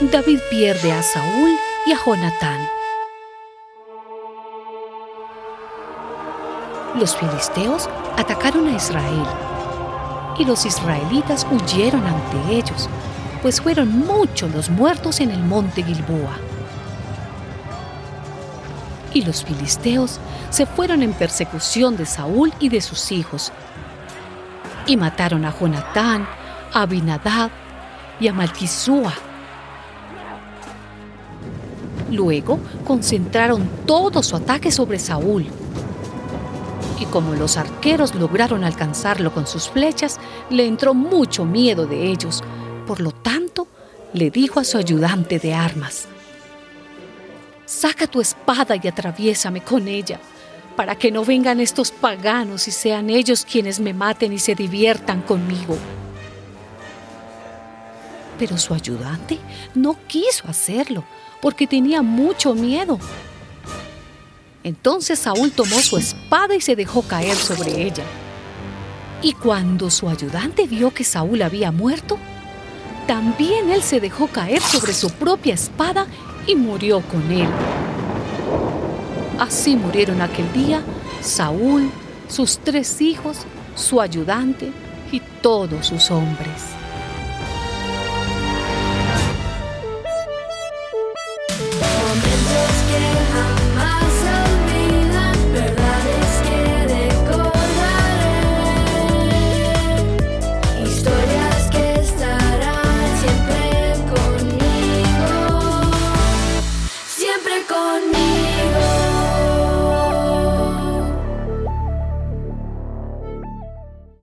David pierde a Saúl y a Jonatán. Los filisteos atacaron a Israel y los israelitas huyeron ante ellos, pues fueron muchos los muertos en el monte Gilboa. Y los filisteos se fueron en persecución de Saúl y de sus hijos, y mataron a Jonatán, a Abinadab y a Malquisúa. Luego concentraron todo su ataque sobre Saúl. Y como los arqueros lograron alcanzarlo con sus flechas, le entró mucho miedo de ellos. Por lo tanto, le dijo a su ayudante de armas, Saca tu espada y atraviésame con ella, para que no vengan estos paganos y sean ellos quienes me maten y se diviertan conmigo. Pero su ayudante no quiso hacerlo, porque tenía mucho miedo. Entonces Saúl tomó su espada y se dejó caer sobre ella. Y cuando su ayudante vio que Saúl había muerto, también él se dejó caer sobre su propia espada y murió con él. Así murieron aquel día Saúl, sus tres hijos, su ayudante y todos sus hombres.